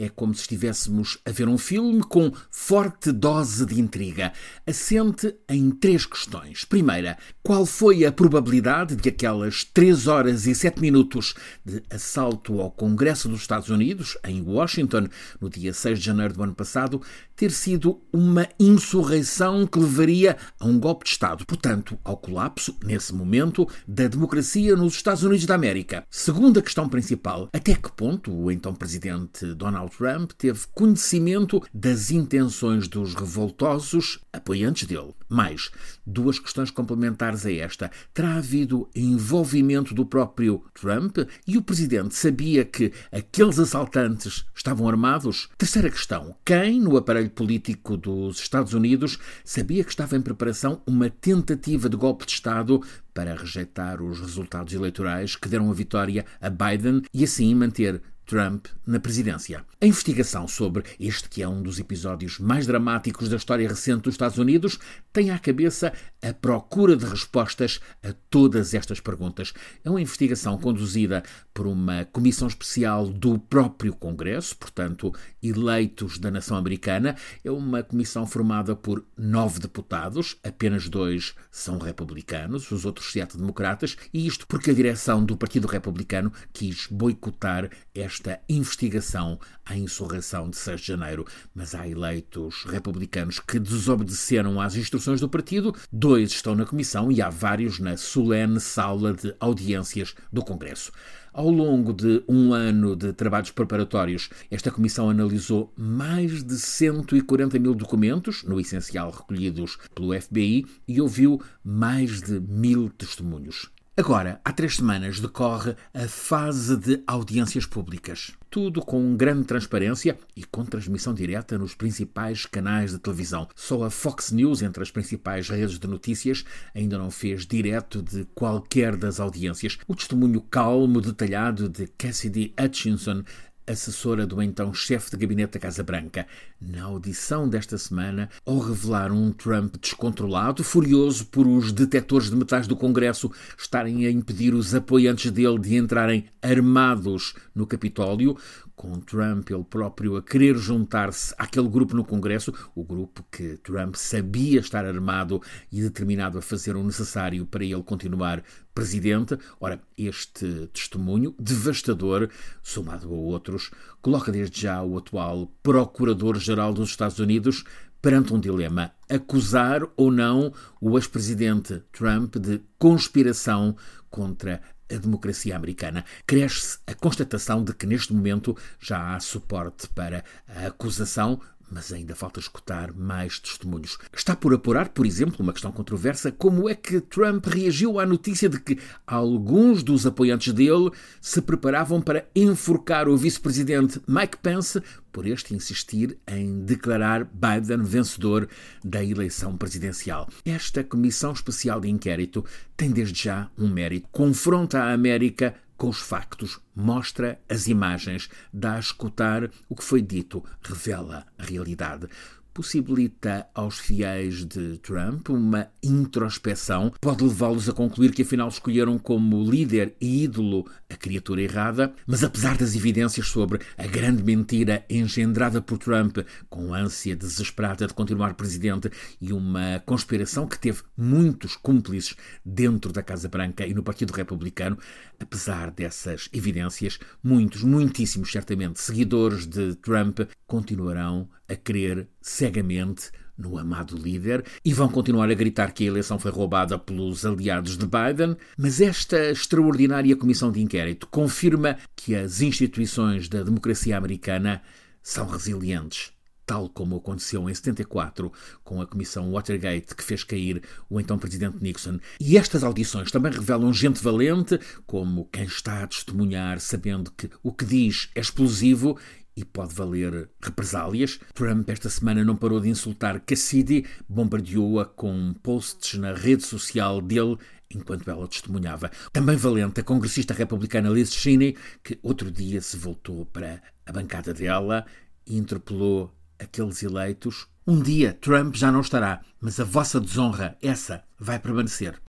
É como se estivéssemos a ver um filme com forte dose de intriga. Assente em três questões. Primeira, qual foi a probabilidade de aquelas 3 horas e 7 minutos de assalto ao Congresso dos Estados Unidos, em Washington, no dia 6 de janeiro do ano passado, ter sido uma insurreição que levaria a um golpe de Estado, portanto, ao colapso, nesse momento, da democracia nos Estados Unidos da América. Segunda questão principal: até que ponto o então presidente Donald Trump teve conhecimento das intenções dos revoltosos apoiantes dele? Mais, duas questões complementares a esta. Terá havido envolvimento do próprio Trump e o presidente sabia que aqueles assaltantes estavam armados? Terceira questão: quem, no aparelho político dos Estados Unidos, sabia que estava em preparação uma tentativa de golpe de Estado para rejeitar os resultados eleitorais que deram a vitória a Biden e assim manter Trump na presidência. A investigação sobre este que é um dos episódios mais dramáticos da história recente dos Estados Unidos tem à cabeça a procura de respostas a todas estas perguntas. É uma investigação conduzida por uma comissão especial do próprio Congresso, portanto, eleitos da nação americana. É uma comissão formada por nove deputados, apenas dois são republicanos, os outros sete democratas, e isto porque a direção do Partido Republicano quis boicotar esta esta investigação à insurreição de 6 de janeiro, mas há eleitos republicanos que desobedeceram às instruções do partido, dois estão na comissão e há vários na solene sala de audiências do Congresso. Ao longo de um ano de trabalhos preparatórios, esta comissão analisou mais de 140 mil documentos, no essencial recolhidos pelo FBI, e ouviu mais de mil testemunhos. Agora, há três semanas, decorre a fase de audiências públicas. Tudo com grande transparência e com transmissão direta nos principais canais de televisão. Só a Fox News, entre as principais redes de notícias, ainda não fez direto de qualquer das audiências. O testemunho calmo, detalhado de Cassidy Hutchinson assessora do então chefe de gabinete da Casa Branca, na audição desta semana, ao revelar um Trump descontrolado, furioso por os detectores de metais do Congresso estarem a impedir os apoiantes dele de entrarem armados no Capitólio, com Trump ele próprio a querer juntar-se àquele grupo no Congresso, o grupo que Trump sabia estar armado e determinado a fazer o necessário para ele continuar presidente. Ora, este testemunho devastador, somado a outros, coloca desde já o atual Procurador-Geral dos Estados Unidos perante um dilema: acusar ou não o ex-presidente Trump de conspiração contra a democracia americana. Cresce a constatação de que neste momento já há suporte para a acusação, mas ainda falta escutar mais testemunhos. Está por apurar, por exemplo, uma questão controversa, como é que Trump reagiu à notícia de que alguns dos apoiantes dele se preparavam para enforcar o vice-presidente Mike Pence por este insistir em declarar Biden vencedor da eleição presidencial. Esta comissão especial de inquérito tem desde já um mérito. Confronta a América com os factos, mostra as imagens, dá a escutar o que foi dito, revela a realidade possibilita aos fiéis de Trump uma introspeção, pode levá-los a concluir que afinal escolheram como líder e ídolo a criatura errada, mas apesar das evidências sobre a grande mentira engendrada por Trump, com ânsia desesperada de continuar presidente e uma conspiração que teve muitos cúmplices dentro da Casa Branca e no Partido Republicano, apesar dessas evidências, muitos, muitíssimos certamente, seguidores de Trump continuarão a crer cegamente no amado líder e vão continuar a gritar que a eleição foi roubada pelos aliados de Biden, mas esta extraordinária comissão de inquérito confirma que as instituições da democracia americana são resilientes. Tal como aconteceu em 74 com a Comissão Watergate que fez cair o então Presidente Nixon. E estas audições também revelam gente valente, como quem está a testemunhar sabendo que o que diz é explosivo e pode valer represálias. Trump esta semana não parou de insultar Cassidy, bombardeou-a com posts na rede social dele enquanto ela testemunhava. Também valente a congressista republicana Liz Cheney, que outro dia se voltou para a bancada dela e interpelou aqueles eleitos. Um dia Trump já não estará, mas a vossa desonra, essa, vai permanecer.